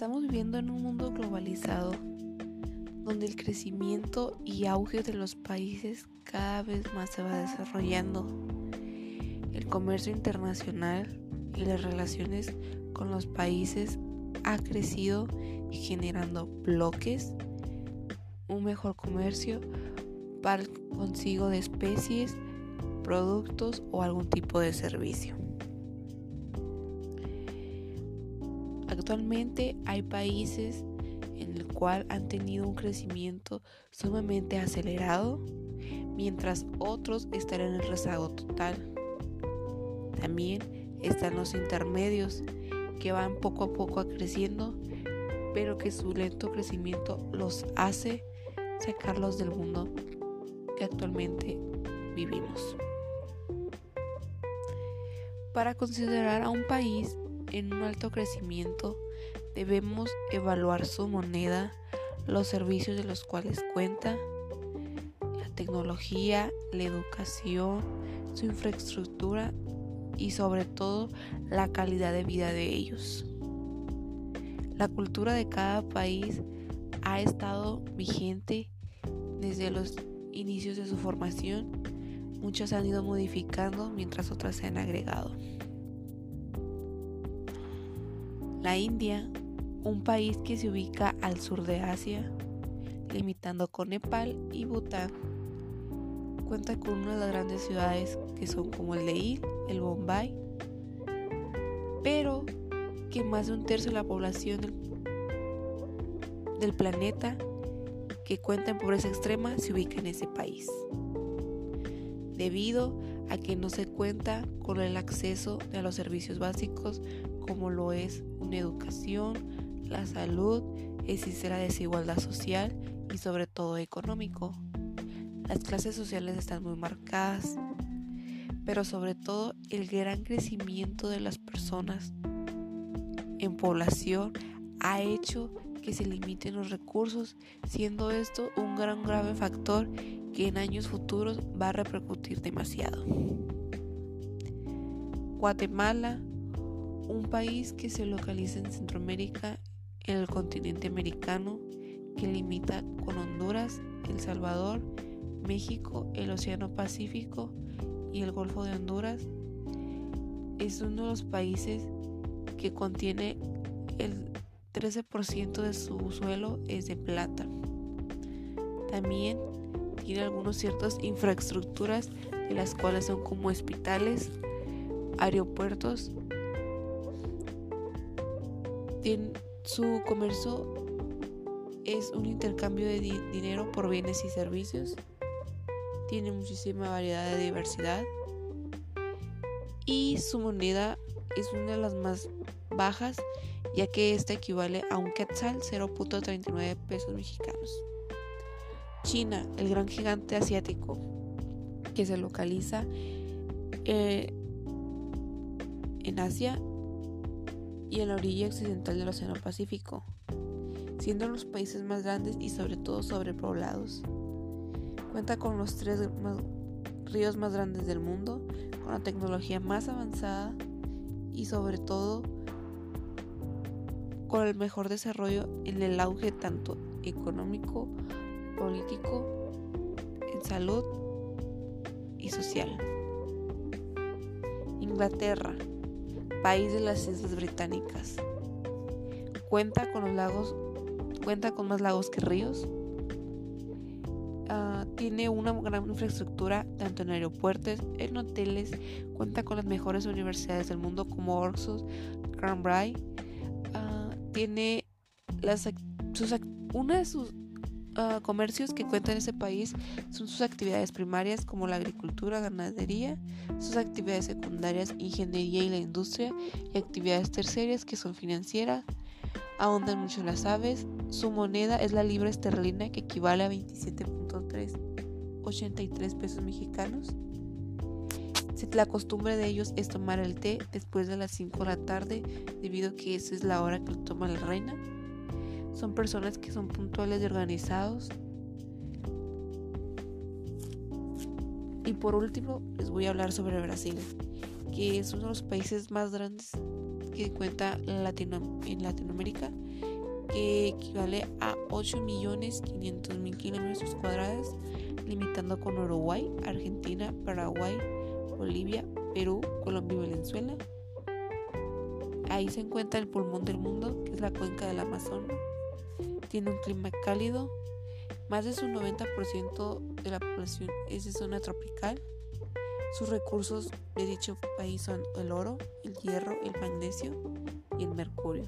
Estamos viviendo en un mundo globalizado donde el crecimiento y auge de los países cada vez más se va desarrollando. El comercio internacional y las relaciones con los países ha crecido generando bloques, un mejor comercio para el consigo de especies, productos o algún tipo de servicio. Actualmente hay países en el cual han tenido un crecimiento sumamente acelerado, mientras otros están en el rezago total. También están los intermedios, que van poco a poco creciendo, pero que su lento crecimiento los hace sacarlos del mundo que actualmente vivimos. Para considerar a un país en un alto crecimiento, debemos evaluar su moneda, los servicios de los cuales cuenta, la tecnología, la educación, su infraestructura y sobre todo la calidad de vida de ellos. La cultura de cada país ha estado vigente desde los inicios de su formación. Muchas han ido modificando mientras otras se han agregado. La India, un país que se ubica al sur de Asia, limitando con Nepal y Bután, cuenta con una de las grandes ciudades que son como el de el Bombay, pero que más de un tercio de la población del, del planeta que cuenta en pobreza extrema se ubica en ese país, debido a que no se cuenta con el acceso a los servicios básicos como lo es una educación, la salud, existe la desigualdad social y sobre todo económico. Las clases sociales están muy marcadas, pero sobre todo el gran crecimiento de las personas en población ha hecho que se limiten los recursos, siendo esto un gran grave factor que en años futuros va a repercutir demasiado. Guatemala, un país que se localiza en Centroamérica, en el continente americano, que limita con Honduras, El Salvador, México, el Océano Pacífico y el Golfo de Honduras, es uno de los países que contiene el 13% de su suelo es de plata. También tiene algunas ciertas infraestructuras de las cuales son como hospitales, aeropuertos su comercio es un intercambio de dinero por bienes y servicios. Tiene muchísima variedad de diversidad. Y su moneda es una de las más bajas, ya que esta equivale a un quetzal 0.39 pesos mexicanos. China, el gran gigante asiático, que se localiza eh, en Asia y en la orilla occidental del Océano Pacífico, siendo los países más grandes y sobre todo sobrepoblados. Cuenta con los tres ríos más grandes del mundo, con la tecnología más avanzada y sobre todo con el mejor desarrollo en el auge tanto económico, político, en salud y social. Inglaterra país de las Islas Británicas. Cuenta con los lagos, cuenta con más lagos que ríos. Ah, tiene una gran infraestructura tanto en aeropuertos, en hoteles, cuenta con las mejores universidades del mundo como Oxford, Cambridge. Uh, tiene las, sus, una de sus comercios que cuenta en ese país son sus actividades primarias como la agricultura, ganadería, sus actividades secundarias, ingeniería y la industria y actividades terciarias que son financieras, ahondan mucho las aves, su moneda es la libra esterlina que equivale a 27.383 pesos mexicanos. La costumbre de ellos es tomar el té después de las 5 de la tarde debido a que esa es la hora que lo toma la reina. Son personas que son puntuales y organizados. Y por último, les voy a hablar sobre Brasil, que es uno de los países más grandes que cuenta en Latinoamérica que equivale a 8.500.000 kilómetros cuadrados, limitando con Uruguay, Argentina, Paraguay, Bolivia, Perú, Colombia y Venezuela. Ahí se encuentra el pulmón del mundo, que es la cuenca del Amazonas. Tiene un clima cálido. Más de su 90% de la población es de zona tropical. Sus recursos de dicho país son el oro, el hierro, el magnesio y el mercurio.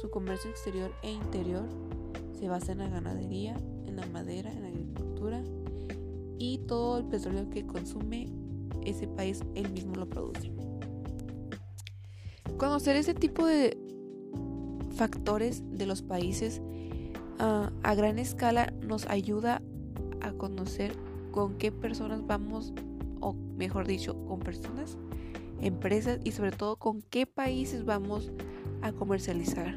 Su comercio exterior e interior se basa en la ganadería, en la madera, en la agricultura y todo el petróleo que consume ese país él mismo lo produce. Conocer ese tipo de factores de los países a gran escala nos ayuda a conocer con qué personas vamos, o mejor dicho, con personas, empresas y sobre todo con qué países vamos a comercializar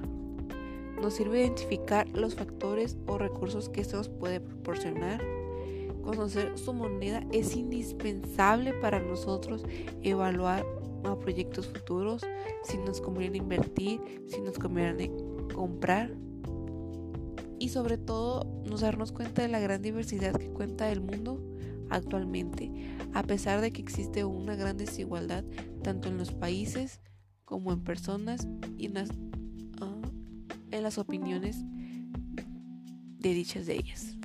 nos sirve identificar los factores o recursos que esto nos puede proporcionar. Conocer su moneda es indispensable para nosotros evaluar a proyectos futuros, si nos conviene invertir, si nos conviene comprar y sobre todo nos darnos cuenta de la gran diversidad que cuenta el mundo actualmente, a pesar de que existe una gran desigualdad tanto en los países como en personas y en las en las opiniones de dichas de ellas.